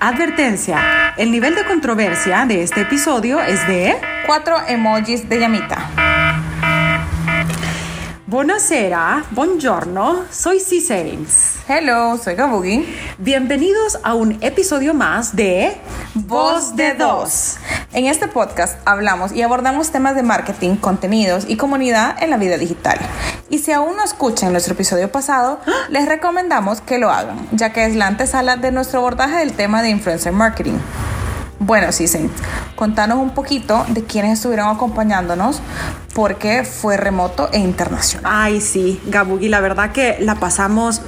Advertencia, el nivel de controversia de este episodio es de... Cuatro emojis de llamita. Buonasera, buongiorno, soy C-Saints. Hello, soy Gabugi. Bienvenidos a un episodio más de Voz de Dos. En este podcast hablamos y abordamos temas de marketing, contenidos y comunidad en la vida digital. Y si aún no escuchan nuestro episodio pasado, les recomendamos que lo hagan, ya que es la antesala de nuestro abordaje del tema de influencer marketing. Bueno, sí. Contanos un poquito de quiénes estuvieron acompañándonos porque fue remoto e internacional. Ay, sí, Gabugi, la verdad que la pasamos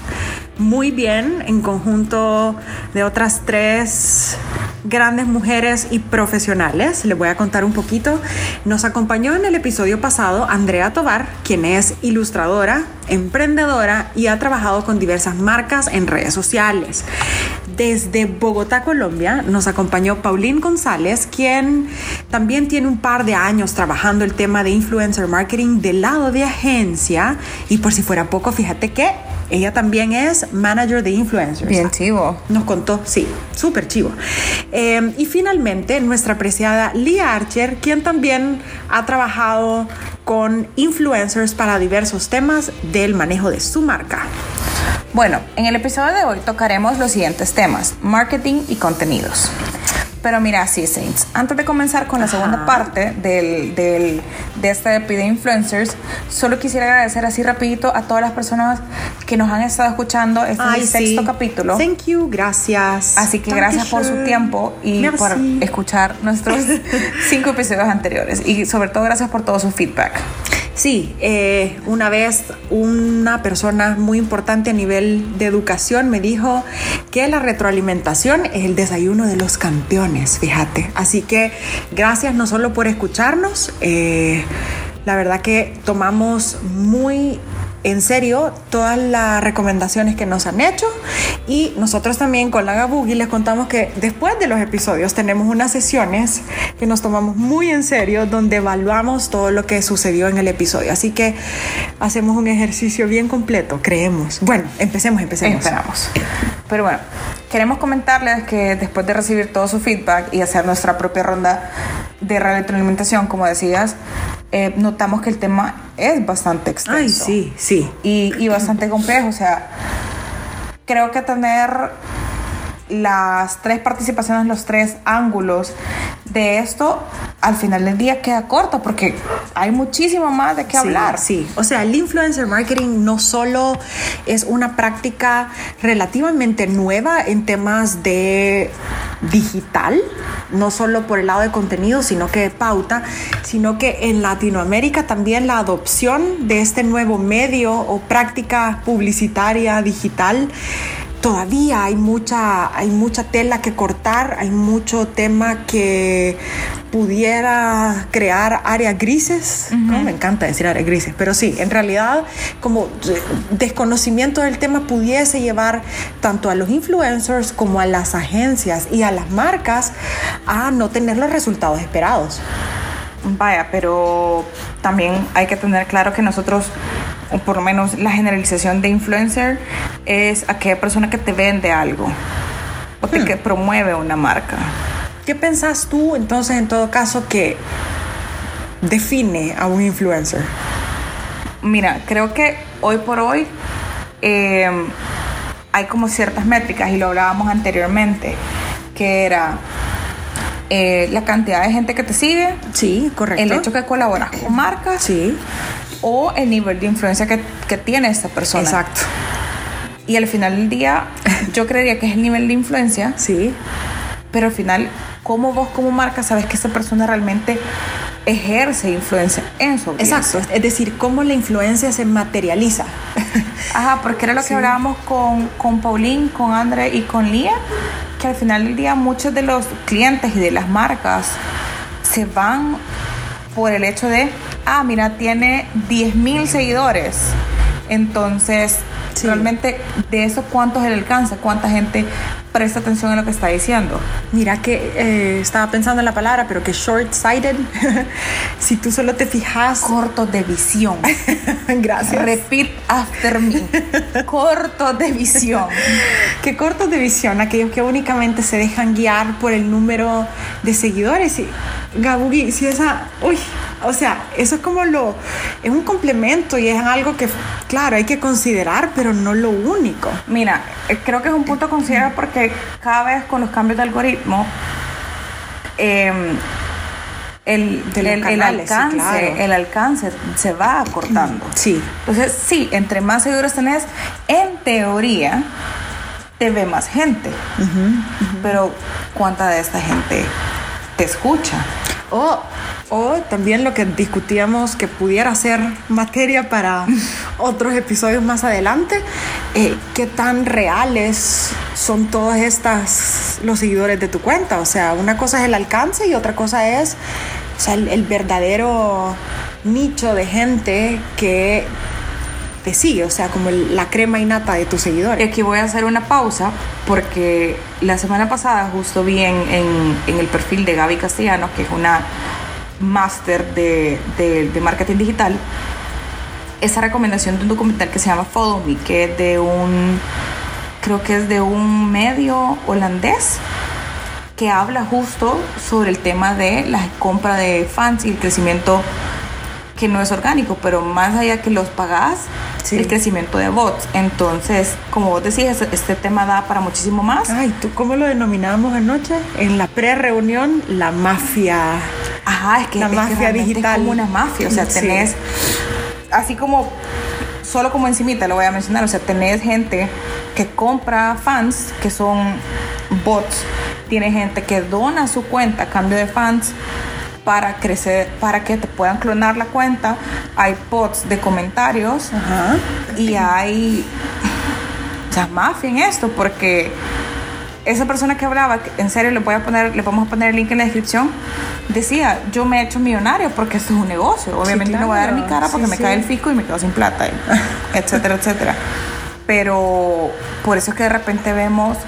muy bien en conjunto de otras tres grandes mujeres y profesionales. Les voy a contar un poquito. Nos acompañó en el episodio pasado Andrea Tobar, quien es ilustradora, emprendedora y ha trabajado con diversas marcas en redes sociales. Desde Bogotá, Colombia, nos acompañó Pauline González, quien también tiene un par de años trabajando el tema de influencer marketing del lado de agencia. Y por si fuera poco, fíjate que ella también es manager de influencers. Bien chivo. Nos contó, sí, súper chivo. Eh, y finalmente, nuestra apreciada Lee Archer, quien también ha trabajado con influencers para diversos temas del manejo de su marca. Bueno, en el episodio de hoy tocaremos los siguientes temas, marketing y contenidos. Pero mira, sí, Saints, antes de comenzar con la segunda parte del, del, de este EP de influencers, solo quisiera agradecer así rapidito a todas las personas que nos han estado escuchando. Este Ay, es el sexto sí. capítulo. Thank you, gracias. Así que gracias por su tiempo y Merci. por escuchar nuestros cinco episodios anteriores. Y sobre todo gracias por todo su feedback. Sí, eh, una vez una persona muy importante a nivel de educación me dijo que la retroalimentación es el desayuno de los campeones, fíjate. Así que gracias no solo por escucharnos, eh, la verdad que tomamos muy en serio todas las recomendaciones que nos han hecho. Y nosotros también con la Gabugi les contamos que después de los episodios tenemos unas sesiones que nos tomamos muy en serio donde evaluamos todo lo que sucedió en el episodio. Así que hacemos un ejercicio bien completo creemos. Bueno empecemos empecemos. Esperamos. Pero bueno, queremos comentarles que después de recibir todo su feedback y hacer nuestra propia ronda de retroalimentación, como decías, eh, notamos que el tema es bastante extenso. ay sí sí y, y bastante complejo. O sea, creo que tener las tres participaciones, los tres ángulos de esto, al final del día queda corto porque hay muchísimo más de qué Sí, hablar. Sí, o sea, el influencer marketing no solo es una práctica relativamente nueva en temas de digital, no solo por el lado de contenido, sino que de pauta, sino que en Latinoamérica también la adopción de este nuevo medio o práctica publicitaria digital todavía hay mucha, hay mucha tela que cortar, hay mucho tema que pudiera crear áreas grises. ¿no? Me encanta decir áreas grises, pero sí, en realidad como desconocimiento del tema pudiese llevar tanto a los influencers como a las agencias y a las marcas a no tener los resultados esperados. Vaya, pero también hay que tener claro que nosotros, o por lo menos la generalización de influencer, es aquella persona que te vende algo o te que promueve una marca. ¿Qué pensás tú entonces en todo caso que define a un influencer? Mira, creo que hoy por hoy eh, hay como ciertas métricas y lo hablábamos anteriormente, que era eh, la cantidad de gente que te sigue, Sí, correcto. el hecho que colaboras con marcas Sí, o el nivel de influencia que, que tiene esta persona. exacto. Y al final del día, yo creería que es el nivel de influencia, Sí, pero al final, ¿cómo vos como marca sabes que esta persona realmente ejerce influencia en su audiencia? exacto. Es decir, cómo la influencia se materializa. Ajá, porque era lo que hablábamos con, con Pauline, con Andre y con Lía, que al final del día muchos de los clientes y de las marcas se van por el hecho de, ah, mira, tiene 10 mil seguidores. Entonces, Sí. realmente de eso, ¿cuántos le alcanza? ¿Cuánta gente presta atención a lo que está diciendo. Mira que eh, estaba pensando en la palabra, pero que short-sighted, si tú solo te fijas... Corto de visión. Gracias. Repeat after me. Corto de visión. Qué cortos de visión, aquellos que únicamente se dejan guiar por el número de seguidores. Y, Gabugi, si esa... Uy, o sea, eso es como lo... Es un complemento y es algo que, claro, hay que considerar, pero no lo único. Mira, eh, creo que es un punto a considerar porque cada vez con los cambios de algoritmo, eh, el, De el- el canales, sí, alcance, claro. el alcance se va acortando. Sí. Entonces, sí, entre más seguidores tenés, en teoría, te ve más gente. Pero, ¿cuánta de esta gente te escucha? O, o también lo que discutíamos que pudiera ser materia para otros episodios más adelante, eh, qué tan reales son todas estas los seguidores de tu cuenta. O sea, una cosa es el alcance y otra cosa es o sea, el, el verdadero nicho de gente que te o sea, como la crema innata de tus seguidores. aquí voy a hacer una pausa porque la semana pasada justo vi en, en- el perfil de Gaby Castellano, que es una máster de, de- de marketing digital, esa recomendación de un documental que se llama Follow Me, que es de un, creo que es de un medio holandés que habla justo sobre el tema de la compra de fans y el crecimiento que no es orgánico, pero más allá que los pagás, Sí. el crecimiento de bots. Entonces, como vos decías, este, tema da para muchísimo más. Ay, ¿tú cómo lo denominamos anoche? En la pre-reunión, la mafia. Ajá, es que, La es mafia digital. Es como una mafia, o sea, Sí. tenés, así como, solo como encimita lo voy a mencionar, o sea, tenés gente que compra fans, que son bots, tiene gente que dona su cuenta a cambio de fans para crecer, para que te puedan clonar la cuenta, hay bots de comentarios Ajá. y hay o sea, mafia en esto porque esa persona que hablaba, en serio le voy a poner, le vamos a poner el link en la descripción, decía, yo me he hecho millonario porque esto es un negocio. Obviamente no voy a dar mi cara porque Sí, me sí. cae el fico y me quedo sin plata, etcétera, etcétera. Pero por eso es que de repente vemos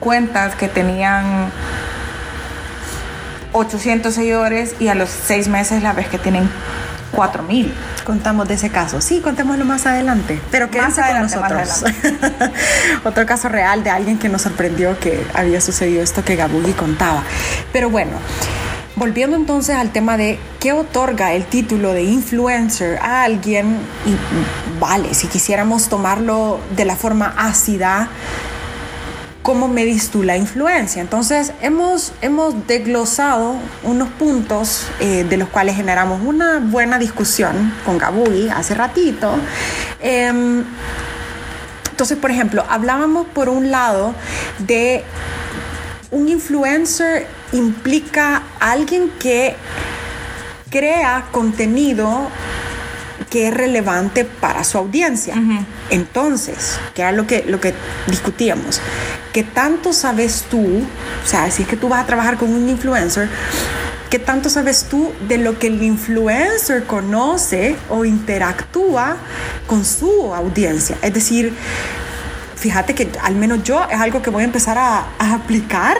cuentas que tenían 800 seguidores y a los seis meses la ves que tienen 4000. Contamos de ese caso. Sí, contémoslo más adelante. Pero quédense con adelante, más nosotros. Otro caso real de alguien que nos sorprendió que había sucedido esto que Gabugi contaba. Pero bueno, volviendo entonces al tema de qué otorga el título de influencer a alguien, y vale, si quisiéramos tomarlo de la forma ácida, ¿Cómo medís tú la influencia? Entonces, hemos, hemos desglosado unos puntos eh, de los cuales generamos una buena discusión con Gabugi hace ratito. Em, entonces, por ejemplo, hablábamos por un lado de un influencer implica alguien que crea contenido que es relevante para su audiencia. Entonces, que era lo que, lo que discutíamos, ¿qué tanto sabes tú, o sea, si es que tú vas a trabajar con un influencer, ¿qué tanto sabes tú de lo que el influencer conoce o interactúa con su audiencia? Es decir, fíjate que al menos yo es algo que voy a empezar a, a aplicar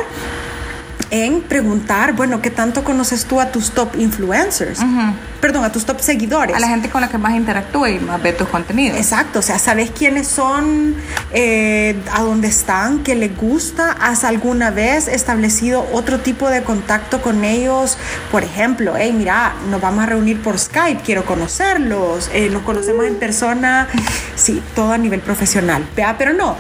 en preguntar, bueno, ¿qué tanto conoces tú a tus top influencers? Perdón, a tus top seguidores. A la gente con la que más interactúa y más ve tus contenidos. Exacto, o sea, sabes quiénes son, eh, a dónde están, qué les gusta. ¿Has alguna vez establecido otro tipo de contacto con ellos? Por ejemplo, hey, mira, nos vamos a reunir por Skype, quiero conocerlos, eh, nos conocemos en persona, sí, todo a nivel profesional. Vea, pero no,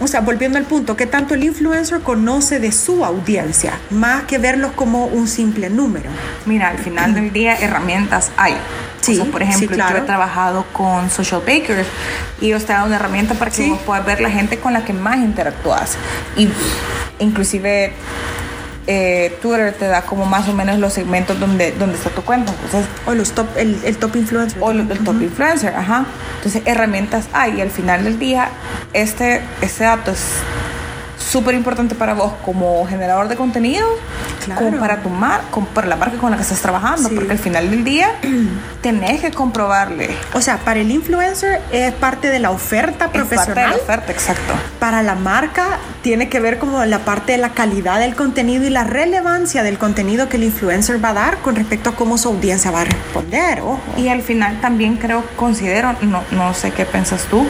o sea, volviendo al punto, ¿qué tanto el influencer conoce de su audiencia? Más que verlos como un simple número. Mira, al final del día herramientas hay. Sí, o sea, por sí, ejemplo, claro. yo he trabajado con Social Bakers y ellos te dan una herramienta para que Sí. vos puedas ver la gente con la que más interactúas. Y inclusive eh, Twitter te da como más o menos los segmentos donde, donde está tu cuenta. Entonces, O los top, el, el top influencer. o el, el top influencer, ajá. Entonces, herramientas hay y al final del día, este, este dato es súper importante para vos como generador de contenido Claro. como para tu mar, como para la marca con la que estás trabajando, Sí. porque al final del día tenés que comprobarle. O sea, para el influencer es parte de la oferta Es parte de profesional. la oferta, exacto. Para la marca tiene que ver como la parte de la calidad del contenido y la relevancia del contenido que el influencer va a dar con respecto a cómo su audiencia va a responder. Ojo. Y al final también creo, considero, no, no sé qué piensas tú,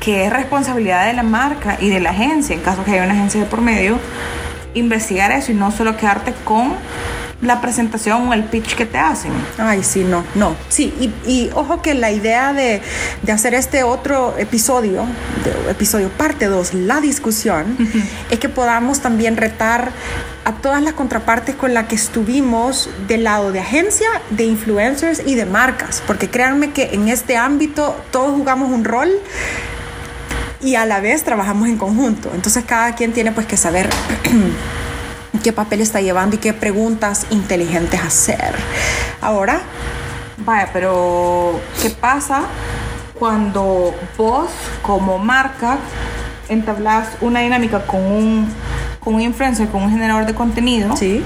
que es responsabilidad de la marca y de la agencia, en caso que haya una agencia de por medio, investigar eso y no solo quedarte con la presentación o el pitch que te hacen. Ay, sí, no, no. Sí, y, y ojo que la idea de, de hacer este otro episodio, de- episodio parte 2, la discusión, es que podamos también retar a todas las contrapartes con las que estuvimos del lado de agencia, de influencers y de marcas. Porque créanme que en este ámbito todos jugamos un rol y a la vez trabajamos en conjunto. Entonces cada quien tiene pues que saber qué papel está llevando y qué preguntas inteligentes hacer. Ahora, Vaya, pero ¿qué pasa cuando vos como marca entablas una dinámica con un, con un influencer, con un generador de contenido? sí,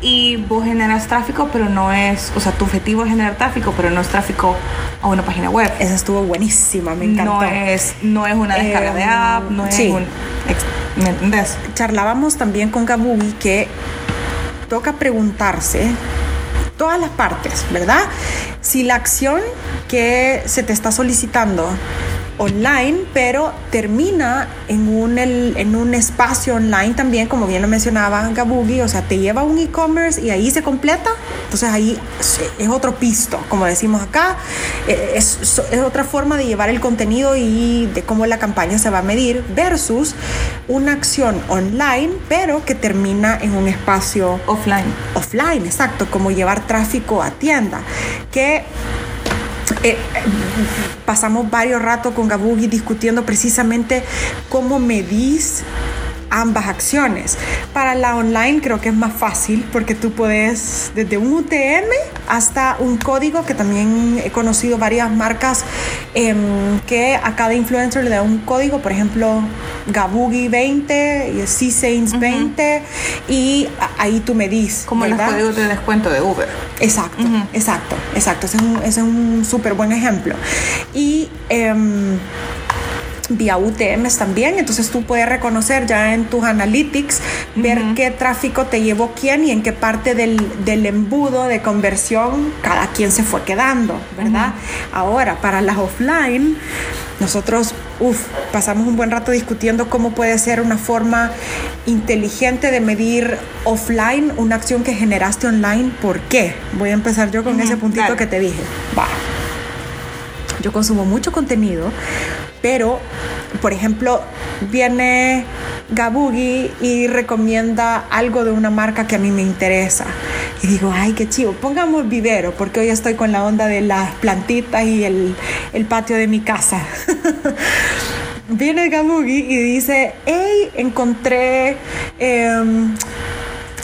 y vos generas tráfico, pero no es, o sea, tu objetivo es generar tráfico, pero no es tráfico a una página web. esa estuvo buenísima, me encantó. No es, no es una descarga de Eh, app, no es un, ¿me entendés? Charlábamos también con Gabugi que toca preguntarse todas las partes, ¿verdad? Si la acción que se te está solicitando online, pero termina en un, en un espacio online también, como bien lo mencionaba Gabugi, o sea, te lleva a un e-commerce y ahí se completa, entonces ahí es es otro pisto, como decimos acá, eh, es, es otra forma de llevar el contenido y de cómo la campaña se va a medir versus una acción online, pero que termina en un espacio Offline. offline, exacto, como llevar tráfico a tienda, que eh, pasamos varios ratos con Gabugi discutiendo precisamente cómo medís ambas acciones. Para la online creo que es más fácil porque tú puedes desde un UTM hasta un código que también he conocido varias marcas em, que a cada influencer le da un código, por ejemplo Gabugi 20 y C-Saints 20 y ahí tú medís. Como los códigos de descuento de Uber. Exacto, exacto, exacto. Ese es un, ese es un súper buen ejemplo. Y em, vía UTMs también, entonces tú puedes reconocer ya en tus analytics, ver qué tráfico te llevó quién y en qué parte del, del embudo de conversión cada quien se fue quedando, ¿verdad? Ahora, para las offline, nosotros uf, pasamos un buen rato discutiendo cómo puede ser una forma inteligente de medir offline una acción que generaste online. ¿Por qué? Voy a empezar yo con ese puntito dale. que te dije. Va. Yo consumo mucho contenido, pero, por ejemplo, viene Gabugi y recomienda algo de una marca que a mí me interesa. Y digo, ay, qué chivo, pongamos vivero, porque hoy estoy con la onda de las plantitas y el, el patio de mi casa. viene Gabugi y dice, hey, encontré... em,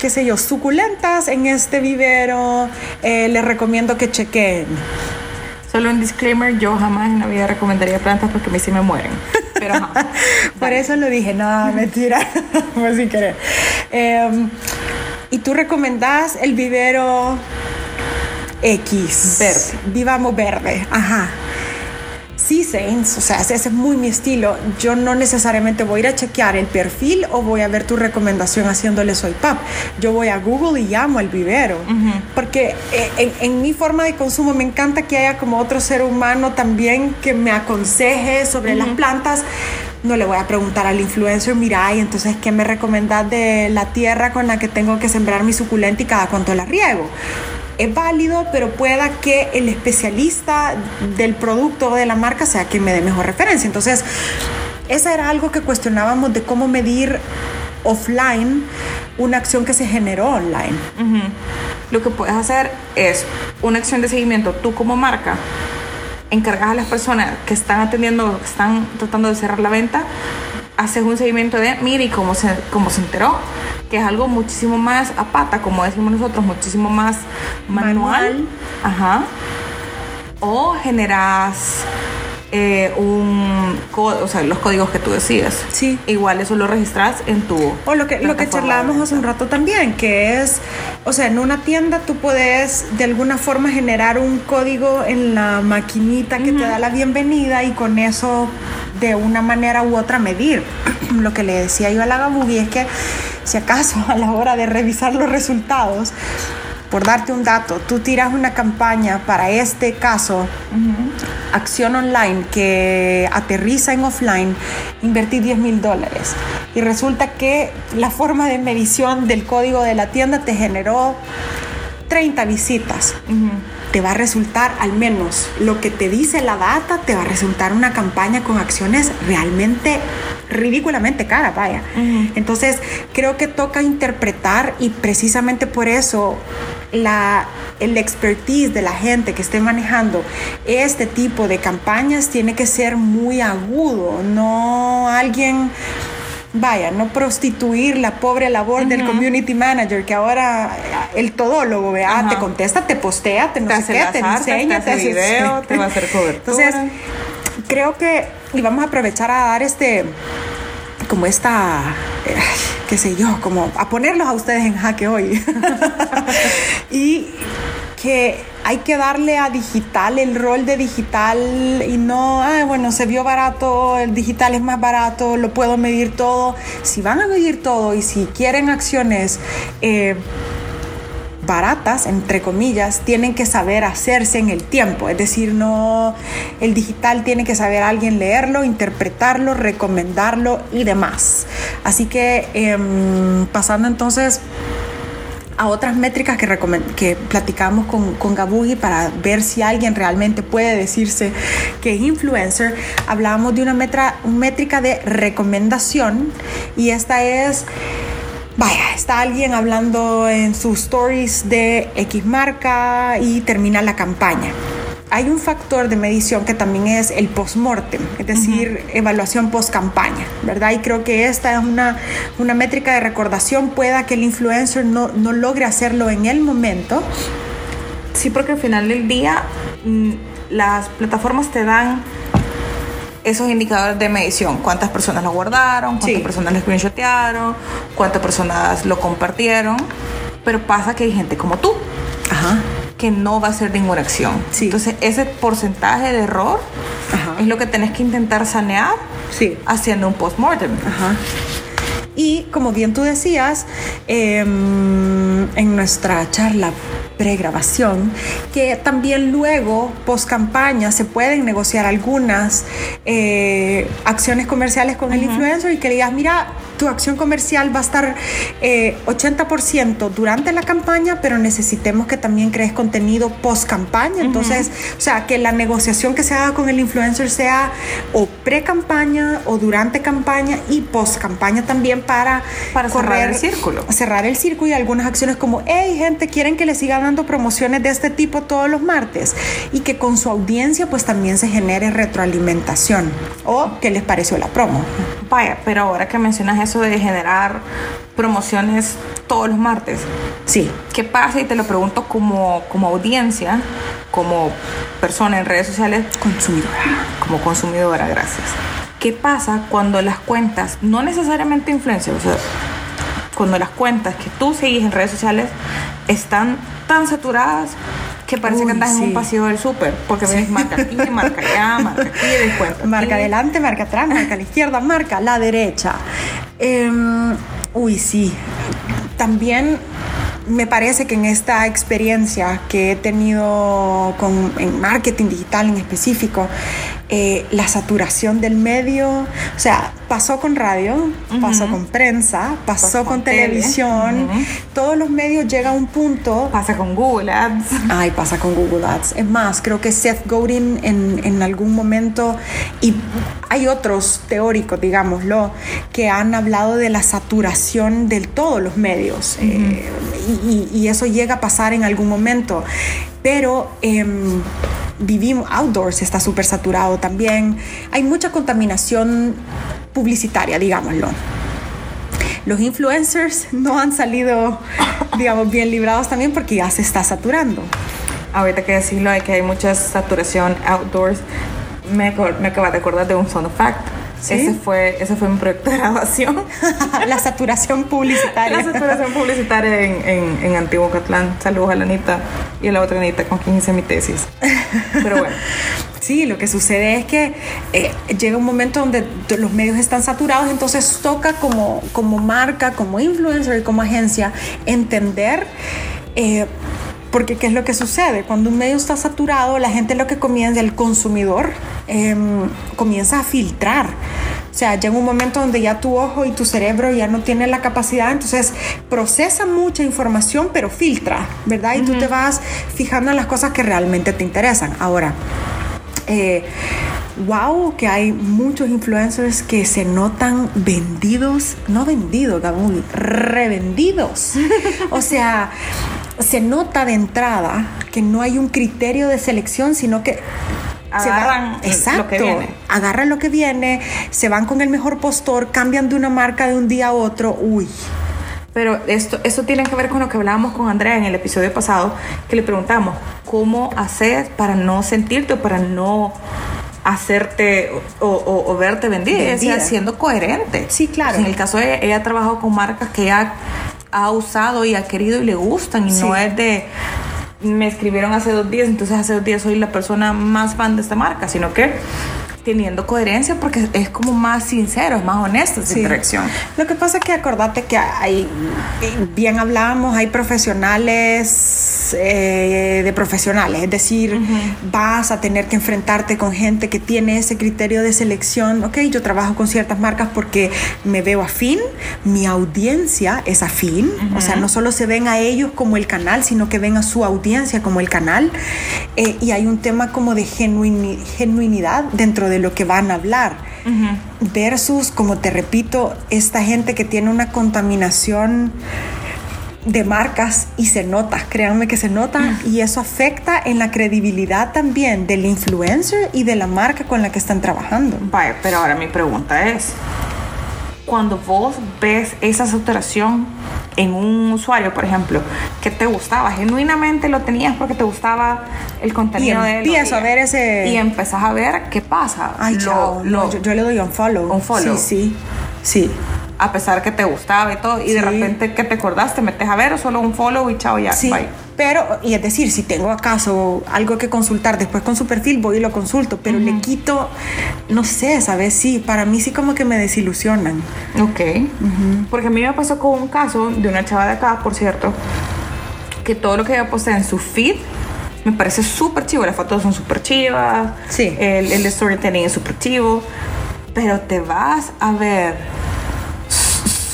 qué sé yo, suculentas en este vivero, eh, les recomiendo que chequen. Solo un disclaimer, yo jamás en la vida recomendaría plantas porque a mí sí me mueren. Pero. Por eso lo dije, no, mentira, fue sin querer. Em, y tú recomendás el vivero X. Verde. Vivamos verde, ajá. Sí, Saints, o sea, ese es muy mi estilo. Yo no necesariamente voy a ir a chequear el perfil o voy a ver tu recomendación haciéndole soy pap. Yo voy a Google y llamo al vivero. Porque eh, en, en mi forma de consumo me encanta que haya como otro ser humano también que me aconseje sobre las plantas. No le voy a preguntar al influencer, mira, y entonces, ¿qué me recomendás de la tierra con la que tengo que sembrar mi suculenta y cada cuánto la riego? Es válido, pero pueda que el especialista del producto o de la marca sea quien me dé mejor referencia. Entonces, esa era algo que cuestionábamos de cómo medir offline una acción que se generó online. Lo que puedes hacer es una acción de seguimiento, tú como marca, encargas a las personas que están atendiendo, que están tratando de cerrar la venta, haces un seguimiento de, mire, cómo se, cómo se enteró, que es algo muchísimo más a pata, como decimos nosotros, muchísimo más manual. Manual. Ajá. O generas eh, un o sea, los códigos que tú decidas. Sí. Igual eso lo registras en tu. O lo que, lo que charlábamos hace un rato también, que es, o sea, en una tienda tú puedes de alguna forma generar un código en la maquinita que te da la bienvenida y con eso de una manera u otra medir. Lo que le decía yo a la Gabugi es que si acaso a la hora de revisar los resultados, por darte un dato, tú tiras una campaña para este caso, acción online que aterriza en offline, invertí 10 mil dólares. Y resulta que la forma de medición del código de la tienda te generó 30 visitas. Te va a resultar al menos lo que te dice la data, te va a resultar una campaña con acciones realmente ridículamente cara, vaya. Entonces, creo que toca interpretar y precisamente por eso la, el expertise de la gente que esté manejando este tipo de campañas tiene que ser muy agudo, no alguien vaya, no prostituir la pobre labor del community manager, que ahora el todólogo, vea, te contesta, te postea, te no te sé qué, te enseña, te, hace video, te va a hacer cobertura. Entonces, creo que, y vamos a aprovechar a dar este, como esta, eh, qué sé yo, como a ponerlos a ustedes en jaque hoy. y que hay que darle a digital el rol de digital y no, ah, bueno, se vio barato, el digital es más barato, lo puedo medir todo. Si van a medir todo y si quieren acciones eh, baratas, entre comillas, tienen que saber hacerse en el tiempo. Es decir, no, el digital tiene que saber alguien leerlo, interpretarlo, recomendarlo y demás. Así que em, pasando entonces a otras métricas que, que platicamos con, con Gabugi para ver si alguien realmente puede decirse que es influencer, hablábamos de una métrica de recomendación y esta es Vaya, está alguien hablando en sus stories de X marca y termina la campaña. Hay un factor de medición que también es el post-mortem, es decir, evaluación post-campaña, ¿verdad? Y creo que esta es una, una métrica de recordación, pueda que el influencer no, no logre hacerlo en el momento. Sí, porque al final del día mm, las plataformas te dan esos indicadores de medición. ¿Cuántas personas lo guardaron? ¿Cuántas personas lo screenshotearon? ¿Cuántas personas lo compartieron? Pero pasa que hay gente como tú. Que no va a hacer ninguna acción. Entonces, ese porcentaje de error es lo que tenés que intentar sanear haciendo un post-mortem. Y como bien tú decías, em, en nuestra charla pregrabación, que también luego, post campaña, se pueden negociar algunas eh, acciones comerciales con el influencer y que digas, mira, tu acción comercial va a estar 80% eh, durante la campaña, pero necesitemos que también crees contenido post campaña. Entonces, o sea, que la negociación que se haga con el influencer sea o pre campaña o durante campaña y post campaña también para, para cerrar el círculo. Cerrar el círculo y algunas acciones como, hey, gente, quieren que les siga dando promociones de este tipo todos los martes y que con su audiencia pues también se genere retroalimentación o qué les pareció la promo. Vaya, pero ahora que mencionas eso de generar promociones todos los martes. Sí. ¿Qué pasa? Y te lo pregunto como, como audiencia, como persona en redes sociales. Consumidora. Como consumidora, gracias. ¿Qué pasa cuando las cuentas, no necesariamente influencias, o sea, cuando las cuentas que tú seguís en redes sociales están tan saturadas que parece que andas en un pasillo del súper, porque ves marca aquí, marca allá, marca aquí, descuento. Marca adelante, marca atrás, marca a la izquierda, marca a la derecha. Em, uy, sí. También me parece que en esta experiencia que he tenido con, en marketing digital en específico, eh, la saturación del medio, o sea, pasó con radio, pasó con prensa, pasó, con, televisión, todos los medios llega a un punto. Pasa con Google Ads. Ay, pasa con Google Ads. Es más, creo que Seth Godin en, en algún momento, y hay otros teóricos, digámoslo, que han hablado de la saturación de todos los medios. Eh, y, y, eso llega a pasar en algún momento. Pero em, vivimos, outdoors está súper saturado también. Hay mucha contaminación publicitaria, digámoslo. Los influencers no han salido, digamos, bien librados también porque ya se está saturando. Ahorita que decirlo, hay que hay mucha saturación outdoors Me, me acabas de acordar de un fun fact. ¿Sí? Ese, fue, ese fue mi proyecto de graduación. la saturación publicitaria. La saturación publicitaria en, en, en Antiguo Catlán. Saludos a la Anita y a la otra Anita con quien hice mi tesis. Pero bueno. Sí, lo que sucede es que eh, llega un momento donde los medios están saturados, entonces toca como, como marca, como influencer y como agencia entender... eh, porque qué es lo que sucede cuando un medio está saturado, la gente lo que comienza, el consumidor em, comienza a filtrar. O sea, llega un momento donde ya tu ojo y tu cerebro ya no tienen la capacidad, entonces procesa mucha información, pero filtra, ¿verdad? Y tú te vas fijando en las cosas que realmente te interesan. Ahora, eh, wow, que hay muchos influencers que se notan vendidos, no vendidos, Gaby, revendidos. o sea, se nota de entrada que no hay un criterio de selección, sino que se Agarran van- lo exacto, que viene. agarran lo que viene, se van con el mejor postor, cambian de una marca de un día a otro, uy. Pero esto, esto tiene que ver con lo que hablábamos con Andrea en el episodio pasado, que le preguntamos, ¿cómo hacer para no sentirte o para no hacerte o, o- o verte vendida? Y decía, Vendida. siendo coherente. Sí, claro. En el caso de ella, ella ha trabajado con marcas que ella ha usado y ha querido y le gustan y Sí. no es de me escribieron hace dos días, entonces hace dos días soy la persona más fan de esta marca, sino que teniendo coherencia porque es como más sincero, es más honesto esa Sí. interacción. Lo que pasa es que acordate que hay, bien hablábamos, hay profesionales eh, de profesionales, es decir, vas a tener que enfrentarte con gente que tiene ese criterio de selección, ok, yo trabajo con ciertas marcas porque me veo afín, mi audiencia es afín, o sea, no solo se ven a ellos como el canal, sino que ven a su audiencia como el canal, eh, y hay un tema como de genuini- genuinidad dentro de lo que van a hablar versus, como te repito, esta gente que tiene una contaminación de marcas y se nota, créanme que se nota y eso afecta en la credibilidad también del influencer y de la marca con la que están trabajando. Vaya, pero ahora mi pregunta es, cuando vos ves esa saturación en un usuario, por ejemplo, que te gustaba, genuinamente lo tenías porque te gustaba el contenido Y de él. empiezo a ver ese- Y empezás a ver qué pasa. Ay, Lo- chao, lo- yo, yo le doy un follow. Un follow. Sí, sí, sí. A pesar que te gustaba y todo, y de Sí. repente que te acordaste, metes a ver o solo un follow y chao ya. Sí, bye. pero, y es decir, si tengo acaso algo que consultar después con su perfil, voy y lo consulto, pero le quito, no sé, ¿sabes? Sí, para mí sí como que me desilusionan. Ok. Porque a mí me pasó con un caso de una chava de acá, por cierto, que todo lo que ella postea en su feed me parece súper chivo. Las fotos son súper chivas. Sí. El, el storytelling es súper chivo. Pero te vas a ver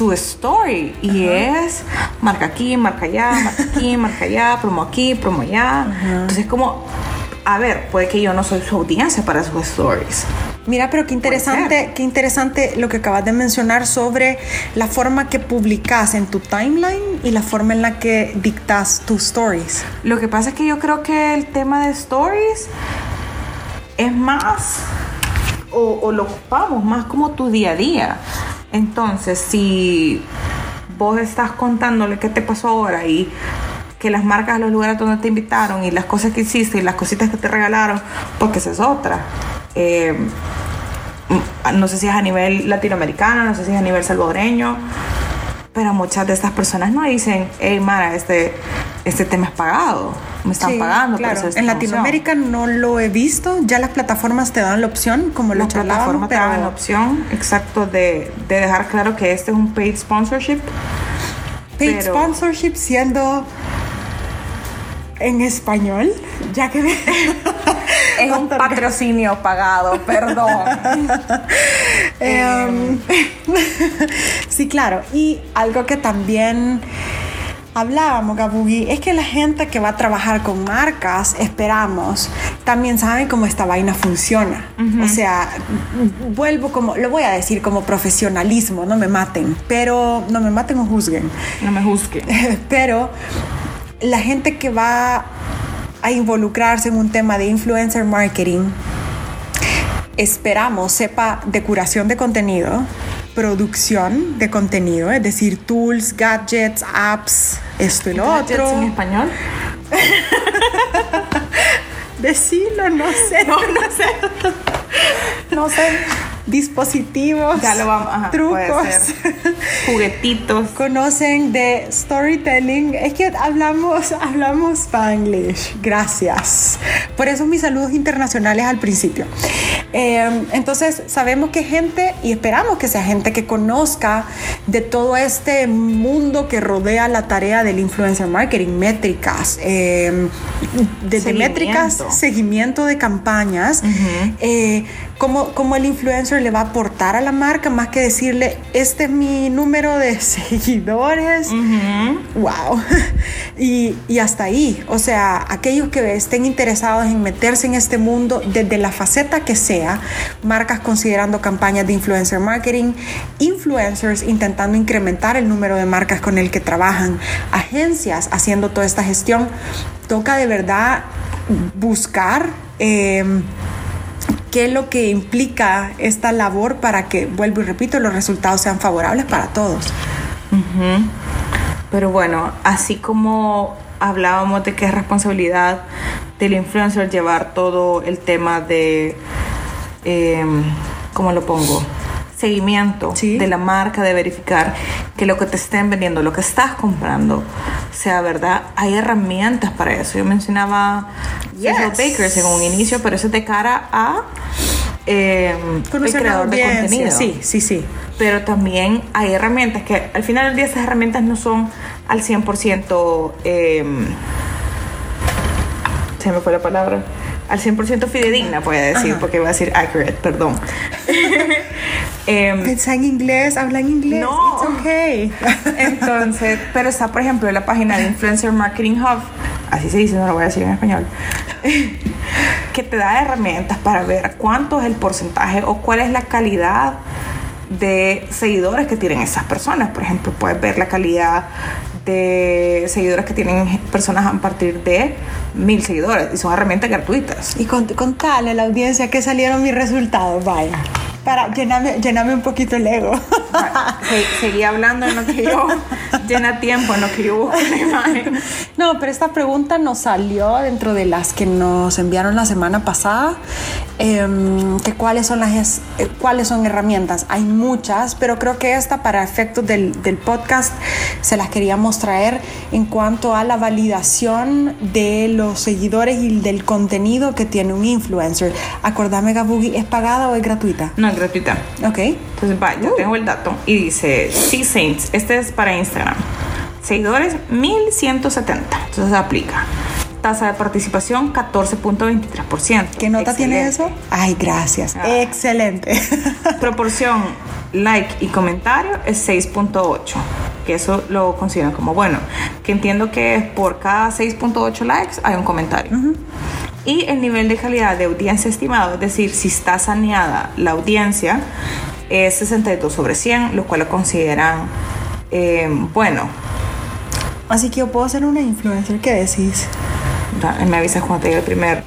su story y es marca aquí, marca allá, marca aquí, marca allá, promo aquí, promo allá. Entonces es como, a ver, puede que yo no soy su audiencia para sus stories. Mira, pero qué interesante, qué interesante lo que acabas de mencionar sobre la forma que publicas en tu timeline y la forma en la que dictas tus stories. Lo que pasa es que yo creo que el tema de stories es más, o, o lo ocupamos más como tu día a día. Entonces, si vos estás contándole qué te pasó ahora y que las marcas, los lugares donde te invitaron y las cosas que hiciste y las cositas que te regalaron, porque esa es otra. Eh, mm, no sé si es a nivel latinoamericano, no sé si es a nivel salvadoreño, pero muchas de estas personas no dicen, hey, Mara, este, este tema es pagado, me están Sí, pagando. claro. En promoción". Latinoamérica no lo he visto. Ya las plataformas te dan la opción, como lo Las plataformas te pero dan la opción, exacto, de, de dejar claro que este es un paid sponsorship. paid pero- sponsorship siendo en español, ya que Es un patrocinio pagado, perdón. Em, sí, claro. Y algo que también hablábamos, Gabugi, es que la gente que va a trabajar con marcas, esperamos, también sabe cómo esta vaina funciona. O sea, vuelvo como, lo voy a decir como profesionalismo, no me maten, pero no me maten o juzguen. No me juzgue. pero la gente que va a involucrarse en un tema de influencer marketing, esperamos sepa de curación de contenido, producción de contenido, es decir, tools, gadgets, apps, esto y lo Gadgets en otro. español? Decilo, no sé. No, no sé. no sé, dispositivos, Ya lo vamos, ajá, trucos. Juguetitos. conocen de storytelling. Es que hablamos, hablamos Spanglish. Gracias. Por eso mis saludos internacionales al principio. Eh, entonces, sabemos que gente, y esperamos que sea gente que conozca de todo este mundo que rodea la tarea del influencer marketing, métricas, eh, desde Seguimiento. métricas, seguimiento de campañas, eh, cómo, cómo el influencer le va a aportar a la marca, más que decirle, este es mi número de seguidores. Wow. Y, y hasta ahí, o sea, aquellos que estén interesados en meterse en este mundo desde la faceta que sea, marcas considerando campañas de influencer marketing, influencers intentando incrementar el número de marcas con el que trabajan, agencias haciendo toda esta gestión, toca de verdad buscar... em, qué es lo que implica esta labor para que, vuelvo y repito, los resultados sean favorables para todos. Pero bueno, así como hablábamos de que es responsabilidad del influencer llevar todo el tema de, eh, ¿cómo lo pongo? Seguimiento Sí. de la marca, de verificar que lo que te estén vendiendo, lo que estás comprando, sea verdad. Hay herramientas para eso. Yo mencionaba Social Yes. Bakers en un inicio, pero eso es de cara a eh, el creador de contenido Sí, sí, sí. pero también hay herramientas que al final del día esas herramientas no son al 100%, eh, se me fue la palabra, al 100% fidedigna, puede decir, Ajá. porque iba a decir accurate, perdón. Em, Piensa en inglés, habla en inglés. No. It's okay. entonces, pero está, por ejemplo, la página de Influencer Marketing Hub, así se dice, no lo voy a decir en español, que te da herramientas para ver cuánto es el porcentaje o cuál es la calidad de seguidores que tienen esas personas. Por ejemplo, puedes ver la calidad de seguidores que tienen personas a partir de mil seguidores y son herramientas gratuitas. y con, contale a la audiencia que salieron mis resultados, vaya. Para llenarme, llenarme un poquito el ego. Se- seguí hablando en lo que yo llena tiempo, en lo que yo busco la imagen. No, pero esta pregunta nos salió dentro de las que nos enviaron la semana pasada, em, que cuáles son las eh, cuáles son herramientas. Hay muchas, pero creo que esta para efectos del, del podcast se las queríamos traer en cuanto a la validación de los seguidores y del contenido que tiene un influencer. Acordame, Gabugi, ¿es pagada o es gratuita? No, es gratuita. Ok. Entonces, va, yo tengo el dato y dice, sí, Saints, este es para Instagram. Seguidores, 1170. Entonces aplica. Tasa de participación, 14.23%. ¿Qué nota tiene eso? Ay, gracias. Ah. Excelente. Proporción like y comentario es 6.8, eso lo consideran como bueno. Que entiendo que por cada 6.8 likes hay un comentario. Y el nivel de calidad de audiencia estimado, es decir, si está saneada la audiencia, es 62 sobre 100, lo cual lo consideran eh, bueno. Así que yo puedo ser una influencer, ¿qué decís? Me avisas cuando te llegue el primer,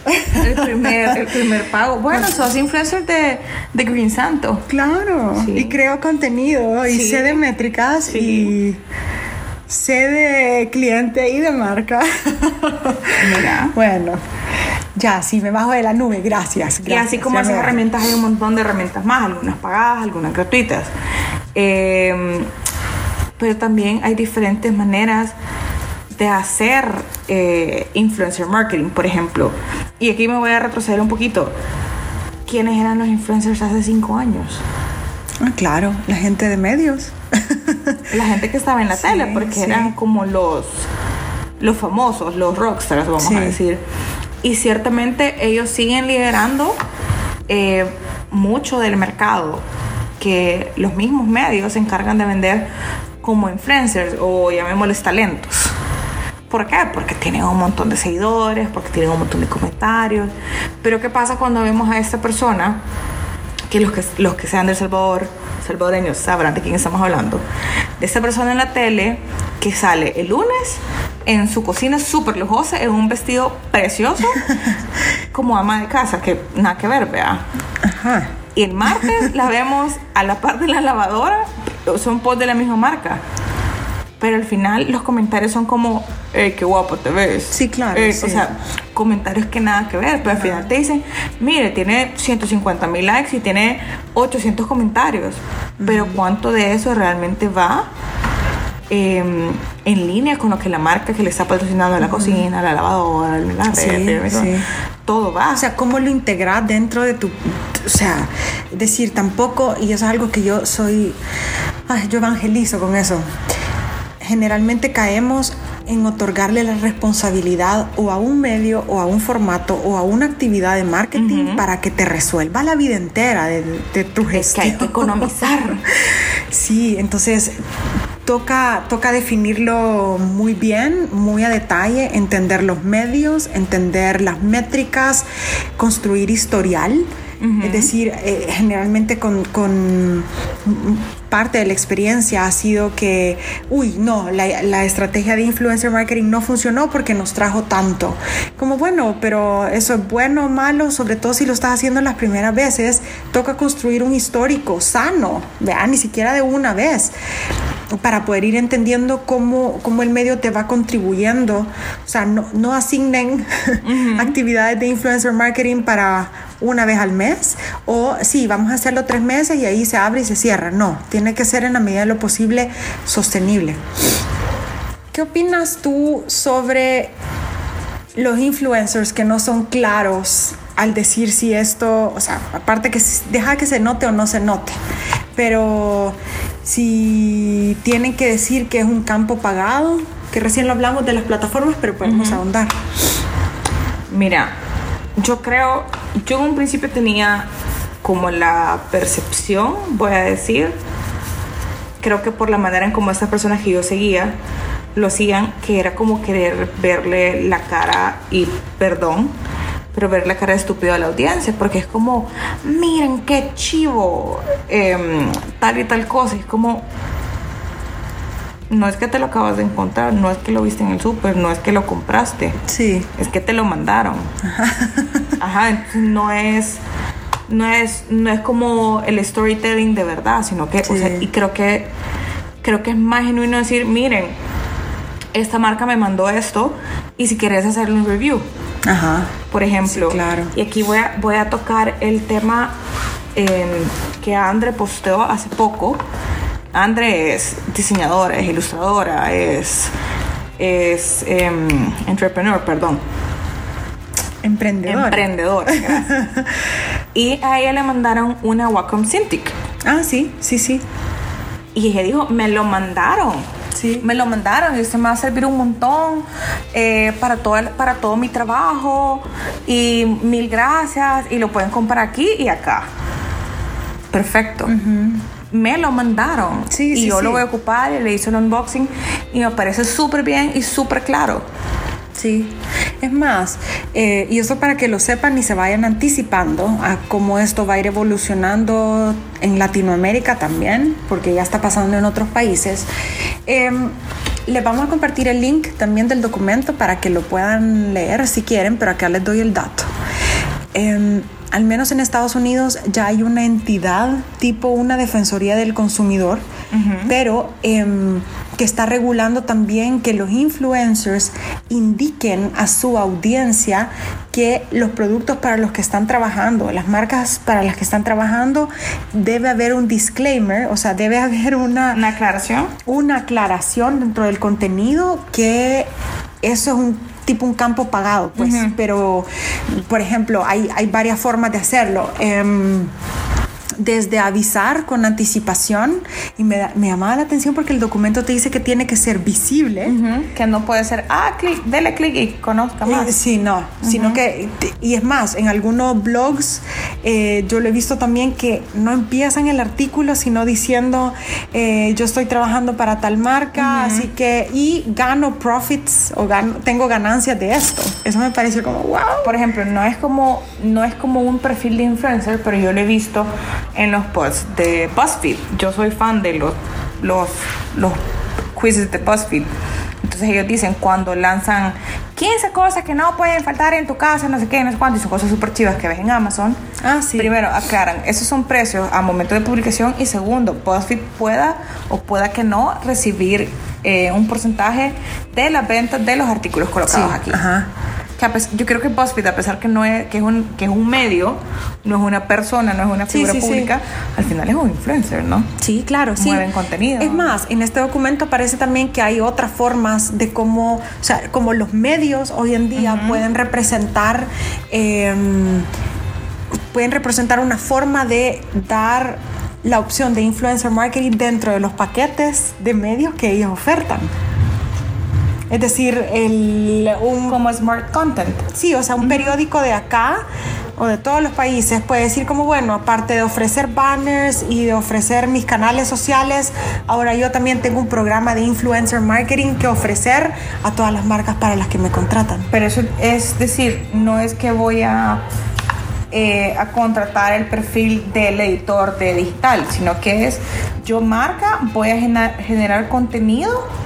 el primer, el primer pago. Bueno, sos influencer de, de Green Santo. Claro. Sí. Y creo contenido y Sí. sé de métricas Sí. y sé de cliente y de marca. Mira. bueno, ya, sí, me bajo de la nube, gracias. Y así como esas herramientas, hay un montón de herramientas más, algunas pagadas, algunas gratuitas. Eh, pero también hay diferentes maneras de hacer eh, influencer marketing, por ejemplo. Y aquí me voy a retroceder un poquito. ¿Quiénes eran los influencers hace cinco años? Ah, claro, la gente de medios. La gente que estaba en la Sí, tele, porque sí. eran como los, los famosos, los rockstars, vamos Sí. a decir. Y ciertamente ellos siguen liderando eh, mucho del mercado que los mismos medios se encargan de vender como influencers o llamémosles talentos. ¿Por qué? Porque tienen un montón de seguidores, porque tienen un montón de comentarios. Pero ¿qué pasa cuando vemos a esta persona que los que, los que sean del Salvador, salvadoreños, sabrán de quién estamos hablando. De esta persona en la tele que sale el lunes en su cocina súper lujosa, en un vestido precioso, como ama de casa, que nada que ver, vea. Ajá. Y el martes la vemos a la par de la lavadora, son post de la misma marca. Pero al final los comentarios son como, eh, qué guapo te ves. Sí, claro, Eh, sí. O sea, comentarios que nada que ver, pero al final te dicen, mire, tiene 150 mil likes y tiene 800 comentarios, pero ¿cuánto de eso realmente va? eh, en línea con lo que la marca que le está patrocinando la cocina, la lavadora, la Sí, red, sí. todo va. O sea, cómo lo integras dentro de tu... O sea, decir tampoco, y eso es algo que yo soy... Ay, yo evangelizo con eso. Generalmente caemos en otorgarle la responsabilidad o a un medio o a un formato o a una actividad de marketing para que te resuelva la vida entera de, de tu es que gestión. hay que economizar. Sí, entonces toca, toca definirlo muy bien, muy a detalle, entender los medios, entender las métricas, construir historial. Es decir, eh, generalmente con, con parte de la experiencia ha sido que, uy, no, la, la estrategia de influencer marketing no funcionó porque nos trajo tanto. Como bueno, pero eso es bueno o malo, sobre todo si lo estás haciendo las primeras veces, toca construir un histórico sano, ¿verdad? Ni siquiera de una vez para poder ir entendiendo cómo, cómo el medio te va contribuyendo. O sea, no, no asignen actividades de influencer marketing para una vez al mes o sí, vamos a hacerlo tres meses y ahí se abre y se cierra. No, tiene que ser en la medida de lo posible sostenible. ¿Qué opinas tú sobre los influencers que no son claros al decir si esto, o sea, aparte que deja que se note o no se note, pero si tienen que decir que es un campo pagado, que recién lo hablamos de las plataformas, pero podemos ahondar. Mira, yo creo, yo en un principio tenía como la percepción, voy a decir, creo que por la manera en como estas personas que yo seguía lo hacían, que era como querer verle la cara y perdón, pero ver la cara de estúpido a la audiencia, porque es como, miren qué chivo, em, tal y tal cosa, es como, no es que te lo acabas de encontrar, no es que lo viste en el súper, no es que lo compraste, Sí, es que te lo mandaron. Ajá, entonces no es, no es, no es como el storytelling de verdad, sino que, o sea, y creo que, creo que es más genuino decir, miren, esta marca me mandó esto y si quieres hacerle un review, ajá. Por ejemplo. Sí, claro. Y aquí voy a, voy a tocar el tema em, que Andre posteó hace poco. Andre es diseñadora, es ilustradora, es, es em, entrepreneur, perdón. Emprendedor. Emprendedora, gracias. y a ella le mandaron una Wacom Cintiq. ah, sí, sí, sí. Y ella dijo, me lo mandaron. Sí. Me lo mandaron y esto me va a servir un montón eh, para, todo el- para todo mi trabajo. Y mil gracias. Y lo pueden comprar aquí y acá. Perfecto. Me lo mandaron. Sí, y sí, yo lo voy a ocupar y le hice el unboxing. Y me parece súper bien y súper claro. Sí, es más, eh, y eso para que lo sepan y se vayan anticipando a cómo esto va a ir evolucionando en Latinoamérica también, porque ya está pasando en otros países. Em, les vamos a compartir el link también del documento para que lo puedan leer si quieren, pero acá les doy el dato. Em, al menos en Estados Unidos ya hay una entidad tipo una defensoría del consumidor, pero em, que está regulando también que los influencers indiquen a su audiencia que los productos para los que están trabajando, las marcas para las que están trabajando, debe haber un disclaimer, o sea, debe haber una, Una aclaración. una aclaración dentro del contenido que eso es un tipo un campo pagado, pues, pero por ejemplo, hay, hay varias formas de hacerlo. Em, desde avisar con anticipación y me, me llamaba la atención porque el documento te dice que tiene que ser visible. Ujú, Que no puede ser, ah, clic, dele clic y conozca más. Eh, Sí, no, sino que, y es más, en algunos blogs eh, yo lo he visto también que no empiezan el artículo sino diciendo eh, yo estoy trabajando para tal marca, así que, y gano profits o gano, tengo ganancias de esto. Eso me pareció como, wow. Por ejemplo, no es como no es como un perfil de influencer, pero yo lo he visto en los posts de BuzzFeed. Yo soy fan de los los los quizzes de BuzzFeed. Entonces ellos dicen cuando lanzan 15 cosas que no pueden faltar en tu casa, no sé qué, no sé cuánto, y son cosas súper chivas que ves en Amazon. Ah, sí. Primero, aclaran, esos son precios a momento de publicación y segundo, BuzzFeed pueda o pueda que no recibir eh, un porcentaje de las ventas de los artículos colocados Sí, aquí. ajá. Que a pes- yo creo que BuzzFeed, a pesar que no es que es un que es un medio, no es una persona, no es una figura sí, sí. pública, al final es un influencer, ¿no? Sí, claro, sí. Mueven contenido. Es más, en este documento aparece también que hay otras formas de cómo, o sea, como los medios hoy en día pueden representar, eh, pueden representar una forma de dar la opción de influencer marketing dentro de los paquetes de medios que ellos ofertan. Es decir, el, un, Como smart content. Sí, o sea, un periódico de acá o de todos los países puede decir como, bueno, aparte de ofrecer banners y de ofrecer mis canales sociales, ahora yo también tengo un programa de influencer marketing que ofrecer a todas las marcas para las que me contratan. Pero eso es decir, no es que voy a, eh, a contratar el perfil del editor de digital, sino que es yo marca, voy a generar contenido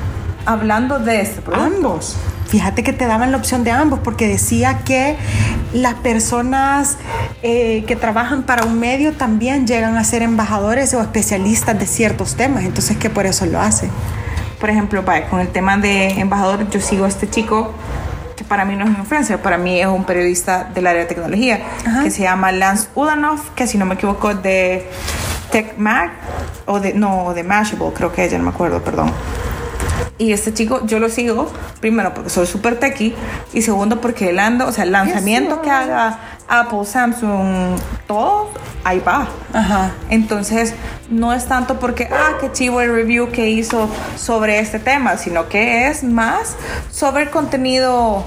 hablando de este producto. Ambos. Fíjate que te daban la opción de ambos porque decía que las personas eh, que trabajan para un medio también llegan a ser embajadores o especialistas de ciertos temas, entonces que por eso lo hacen. Por ejemplo, con el tema de embajador, yo sigo a este chico que para mí no es un influencer, para mí es un periodista del área de tecnología, Ajá. que se llama Lance Ulanov, que si no me equivoco de TechMag, o de, no, de Mashable, creo que ella, no me acuerdo, perdón. Y este chico, yo lo sigo, primero porque soy súper techie, y segundo porque él anda, o sea, el lanzamiento que haga Apple, Samsung, todo, ahí va. Ajá. Entonces, no es tanto porque, ah, qué chivo el review que hizo sobre este tema, sino que es más sobre el contenido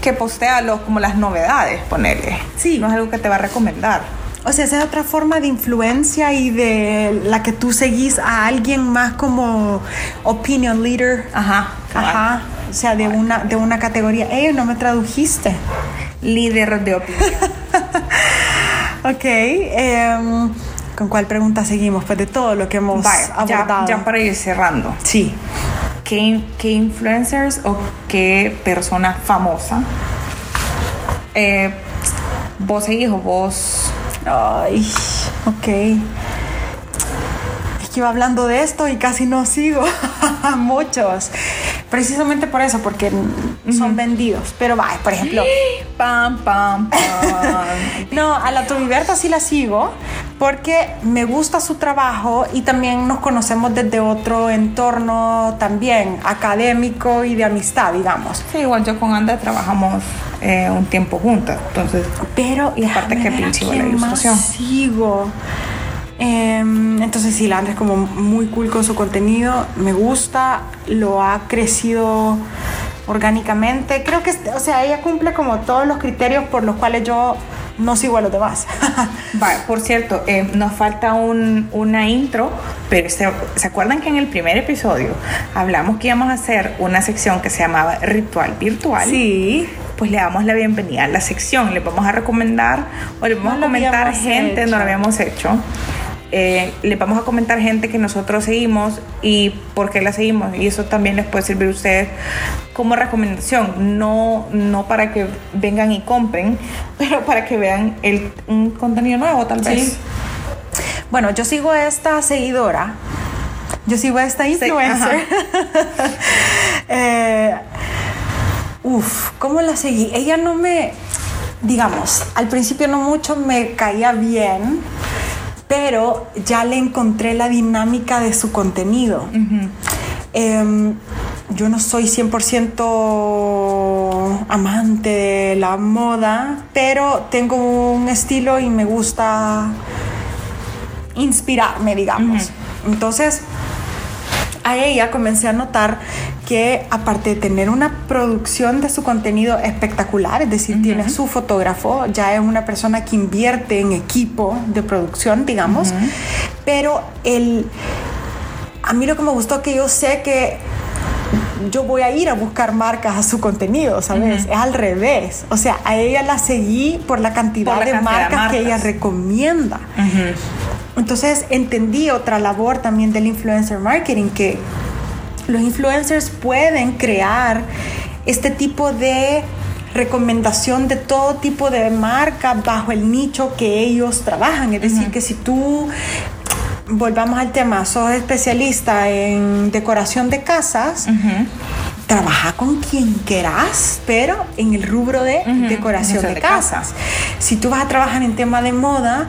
que postea los, como las novedades, ponerle. Sí. No es algo que te va a recomendar. O sea, esa es otra forma de influencia y de la que tú seguís a alguien más como opinion leader. Ajá. Ajá. O sea, de una, de una categoría. Ey, no me tradujiste. Líder de opinión. Ok. em, ¿Con cuál pregunta seguimos? Pues de todo lo que hemos Vaya, ya, abordado. ya para ir cerrando. Sí. ¿Qué, qué influencers o qué persona famosa eh, vos seguís o vos Ay, ok. Es que iba hablando de esto y casi no sigo. Muchos. Precisamente por eso, porque son vendidos. Pero va, por ejemplo. pam pam pam No, a la Tobiberta sí la sigo porque me gusta su trabajo y también nos conocemos desde otro entorno también académico y de amistad, digamos. Sí, igual yo con Anda trabajamos eh, un tiempo juntas, entonces Pero Y aparte que pinche la quién más ilustración. sigo. Em, entonces sí, la Andrea es como muy cool con su contenido, me gusta, lo ha crecido orgánicamente. Creo que, o sea, ella cumple como todos los criterios por los cuales yo no sigo a los demás. Vale, por cierto, eh, nos falta un- una intro, pero se, ¿se acuerdan que en el primer episodio hablamos que íbamos a hacer una sección que se llamaba Ritual Virtual? sí. Pues le damos la bienvenida a la sección, le vamos a recomendar o le vamos No a comentar gente, no hecho. lo habíamos hecho. Eh, le vamos a comentar gente que nosotros seguimos y por qué la seguimos y eso también les puede servir a ustedes como recomendación, no, no para que vengan y compren, pero para que vean el, un contenido nuevo tal vez. Sí. Bueno, yo sigo a esta seguidora. Yo sigo a esta influencer. Eh, uf, ¿cómo la seguí? Ella no me, digamos, al principio no mucho me caía bien, pero ya le encontré la dinámica de su contenido. Em, yo no soy 100% amante de la moda, pero tengo un estilo y me gusta inspirarme, digamos. Entonces, a ella comencé a notar que aparte de tener una producción de su contenido espectacular, es decir, tiene su fotógrafo, ya es una persona que invierte en equipo de producción, digamos, pero el, a mí lo que me gustó que yo sé que yo voy a ir a buscar marcas a su contenido, ¿sabes? Es al revés. O sea, a ella la seguí por la cantidad, Por la de, cantidad de marcas que ella marcas. recomienda. Entonces entendí otra labor también del influencer marketing, que los influencers pueden crear este tipo de recomendación de todo tipo de marca bajo el nicho que ellos trabajan. Es decir, que si tú volvamos al tema, sos especialista en decoración de casas, trabaja con quien quieras, pero en el rubro de decoración de, casas. Si tú vas a trabajar en tema de moda,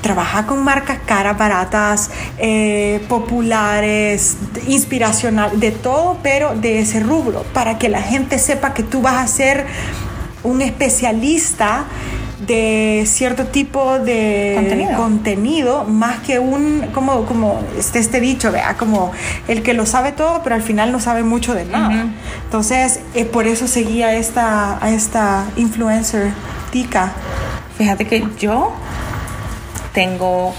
trabaja con marcas caras, baratas, eh, populares, inspiracional, de todo, pero de ese rubro, para que la gente sepa que tú vas a ser un especialista de cierto tipo de contenido, más que un, como, como este, este dicho, vea, como el que lo sabe todo, pero al final no sabe mucho de nada. Entonces, eh, por eso seguía esta, a esta influencer tica. Fíjate que yo tengo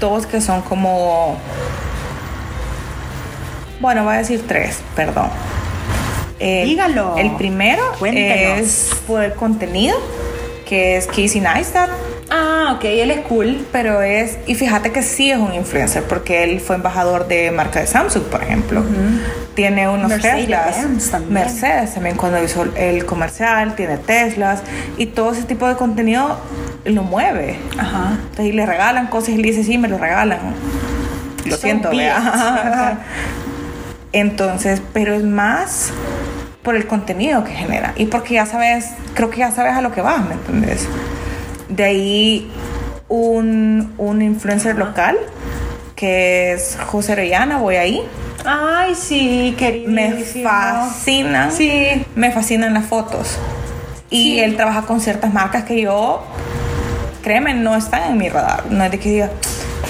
dos que son como, bueno, voy a decir tres, perdón. Dígalo. El primero es por el contenido que es Casey Neistat. Ah, ok, él es cool. Pero es, y fíjate que sí es un influencer, porque él fue embajador de marca de Samsung, por ejemplo. Tiene unos Teslas. También. Mercedes también cuando hizo el comercial, tiene Teslas. Y todo ese tipo de contenido lo mueve. Ajá. Entonces, y le regalan cosas y le dice, sí, me lo regalan. Lo siento, vea. Entonces, pero es más por el contenido que genera y porque ya sabes, creo que ya sabes a lo que vas, ¿me entiendes? De ahí un, un influencer local que es José Orellana, voy ahí. Ay, sí, querido. Me fascina. Sí. Me fascinan las fotos. Y él trabaja con ciertas marcas que yo, créeme, no están en mi radar. No es de que diga,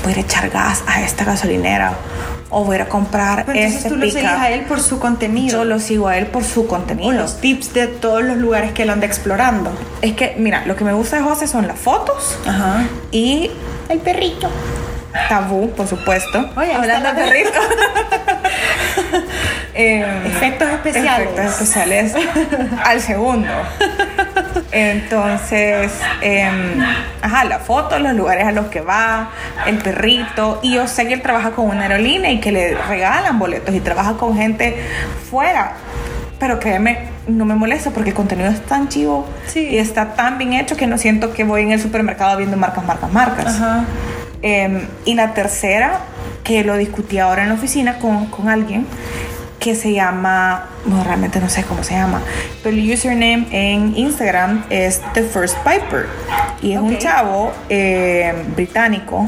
voy a echar gas a esta gasolinera o voy a comprar Pero entonces tú lo sigues a él por su contenido. Yo lo sigo a él por su contenido. los tips de todos los lugares que él anda explorando. Es que, mira, lo que me gusta de José son las fotos Ajá. y el perrito. Tabú, por supuesto. Oye, hablando de perrito. Em, efectos especiales. Efectos especiales al segundo. Entonces, em, ajá, la foto, los lugares a los que va, el perrito. Y yo sé que él trabaja con una aerolínea y que le regalan boletos y trabaja con gente fuera. Pero créeme, no me molesta porque el contenido es tan chivo y está tan bien hecho que no siento que voy en el supermercado viendo marcas, marcas, marcas. Ajá. Em, y la tercera, que lo discutí ahora en la oficina con, con alguien, que se llama, no, realmente no sé cómo se llama, pero el username en Instagram es The First Piper. Y es un chavo eh, británico,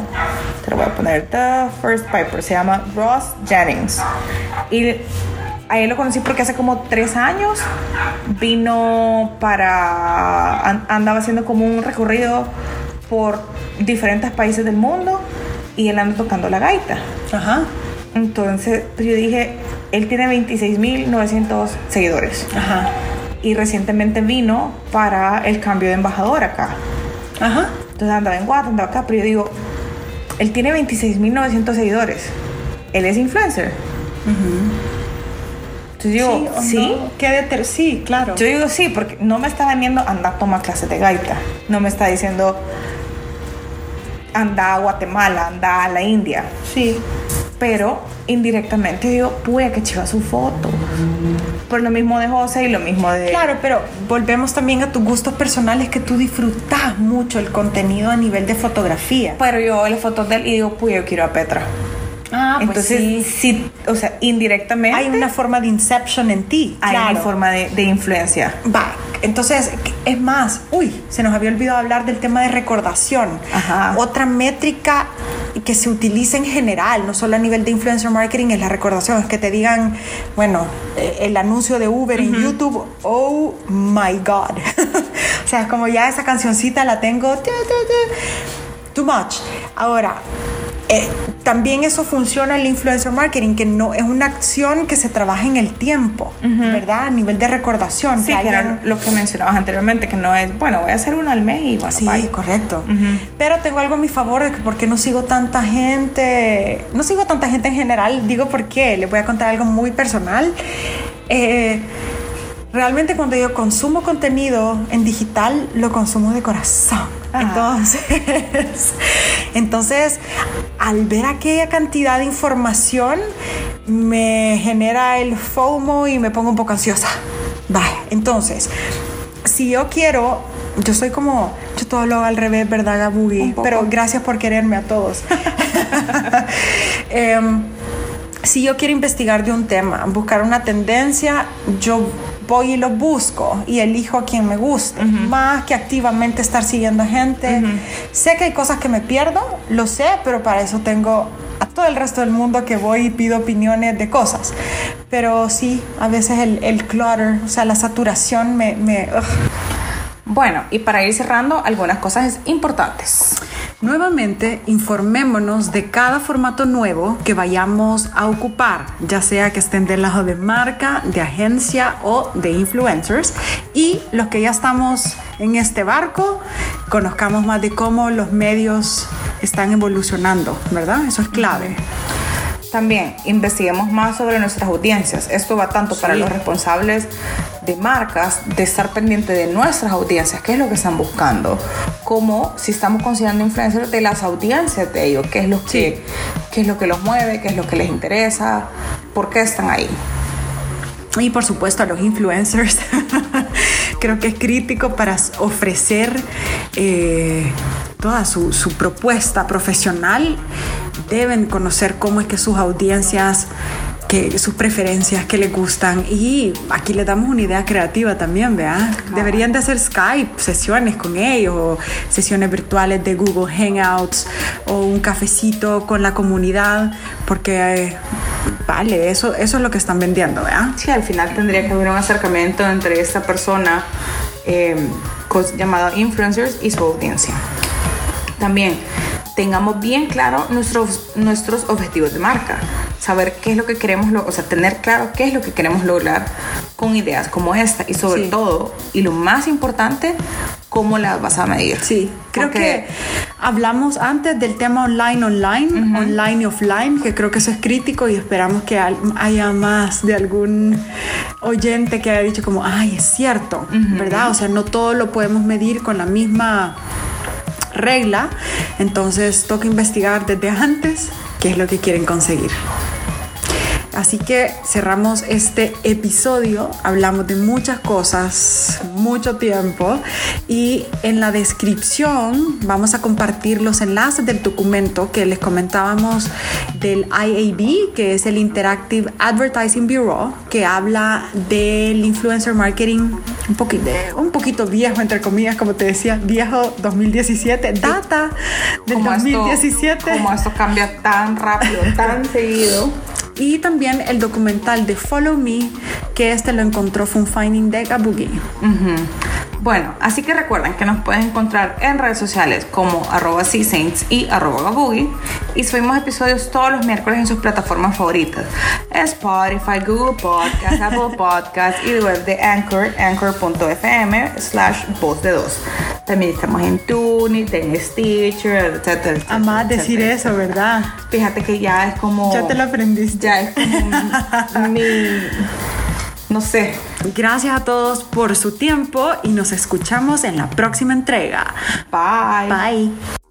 te lo voy a poner, The First Piper, se llama Ross Jennings. Y a él lo conocí porque hace como tres años vino para, andaba haciendo como un recorrido por diferentes países del mundo y él anda tocando la gaita. Ajá. Entonces pues yo dije, él tiene 26.900 seguidores. Ajá. Y recientemente vino para el cambio de embajador acá. Ajá. Entonces andaba en Guatemala, andaba acá, pero yo digo, él tiene 26.900 seguidores. Él es influencer. Entonces digo, sí. ¿Qué de sí, claro. Yo digo sí, porque no me está vendiendo anda a tomar clases de gaita. No me está diciendo anda a Guatemala, anda a la India. Sí. Pero indirectamente digo, puede que chiva su foto. Por lo mismo de José y lo mismo de. Claro, pero volvemos también a tus gustos personales que tú disfrutas mucho el contenido a nivel de fotografía. Pero yo las fotos de él y digo, pues yo quiero a Petra. Ah, pues Entonces, sí. o sea, indirectamente. Hay una forma de inception en ti. Hay claro. una forma de, de influencia. Va, entonces, es más, uy, se nos había olvidado hablar del tema de recordación. Ajá. Otra métrica que se utiliza en general, no solo a nivel de influencer marketing, es la recordación. Es que te digan, bueno, eh, el anuncio de Uber en YouTube, oh my God. o sea, es como ya esa cancioncita la tengo. Too much. Ahora, eh, también eso funciona el influencer marketing, que no es una acción que se trabaja en el tiempo, ¿verdad? A nivel de recordación. Sí, que, era lo que mencionabas anteriormente, que no es, bueno, voy a hacer una al mes y bueno, Sí, bye. correcto. Pero tengo algo a mi favor de que porque no sigo tanta gente, no sigo tanta gente en general, digo por qué, les voy a contar algo muy personal. Eh, realmente cuando yo consumo contenido en digital, lo consumo de corazón. Ah. Entonces, entonces, al ver aquella cantidad de información, me genera el FOMO y me pongo un poco ansiosa. Vaya, entonces, si yo quiero, yo soy como, yo todo lo hago al revés, ¿verdad, Gabugi? Pero gracias por quererme a todos. Em, si yo quiero investigar de un tema, buscar una tendencia, yo voy y lo busco y elijo a quien me guste, más que activamente estar siguiendo gente. Sé que hay cosas que me pierdo, lo sé, pero para eso tengo a todo el resto del mundo que voy y pido opiniones de cosas. Pero sí, a veces el, el clutter, o sea, la saturación me... me bueno, y para ir cerrando, algunas cosas importantes. Nuevamente, informémonos de cada formato nuevo que vayamos a ocupar, ya sea que estén del lado de marca, de agencia o de influencers. Y los que ya estamos en este barco, conozcamos más de cómo los medios están evolucionando, ¿verdad? Eso es clave. También investiguemos más sobre nuestras audiencias. Esto va tanto para los responsables de marcas, de estar pendiente de nuestras audiencias, qué es lo que están buscando, como si estamos considerando influencers de las audiencias de ellos, qué es lo que, qué es lo que los mueve, qué es lo que les interesa, por qué están ahí. Y por supuesto a los influencers, creo que es crítico para ofrecer eh, toda su, su propuesta profesional. Deben conocer cómo es que sus audiencias que sus preferencias, que les gustan. Y aquí les damos una idea creativa también, ¿verdad? Deberían de hacer Skype, sesiones con ellos, o sesiones virtuales de Google Hangouts, o un cafecito con la comunidad, porque... Eh, vale, eso, eso es lo que están vendiendo, ¿verdad? Sí, al final tendría que haber un acercamiento entre esta persona eh, llamada influencers y su audiencia. También tengamos bien claro nuestros, nuestros objetivos de marca saber qué es lo que queremos, o sea, tener claro qué es lo que queremos lograr con ideas como esta y sobre todo, y lo más importante, cómo las vas a medir. Sí, creo que hablamos antes del tema online, online, online y offline, que creo que eso es crítico y esperamos que haya más de algún oyente que haya dicho como, ay, es cierto, ¿verdad? O sea, no todo lo podemos medir con la misma regla, entonces toca investigar desde antes qué es lo que quieren conseguir. Así que cerramos este episodio, hablamos de muchas cosas, mucho tiempo. Y en la descripción vamos a compartir los enlaces del documento que les comentábamos del IAB, que es el Interactive Advertising Bureau, que habla del influencer marketing un poquito, un poquito viejo, entre comillas, como te decía, viejo 2017, data del 2017. como esto cambia tan rápido, tan seguido y también el documental de Follow Me, que este lo encontró fue un finding de Gabugi. Bueno, así que recuerden que nos pueden encontrar en redes sociales como arroba saints y arroba gabugi y subimos episodios todos los miércoles en sus plataformas favoritas Spotify, Google Podcast, Apple Podcast y web de Anchor, anchor.fm slash voz de dos. También estamos en TuneIn, en Stitcher, etcétera. Amás decir eso, ¿verdad? Fíjate que ya es como... Ya te lo aprendiste. Ya es como mi no sé. Gracias a todos por su tiempo y nos escuchamos en la próxima entrega. Bye. Bye.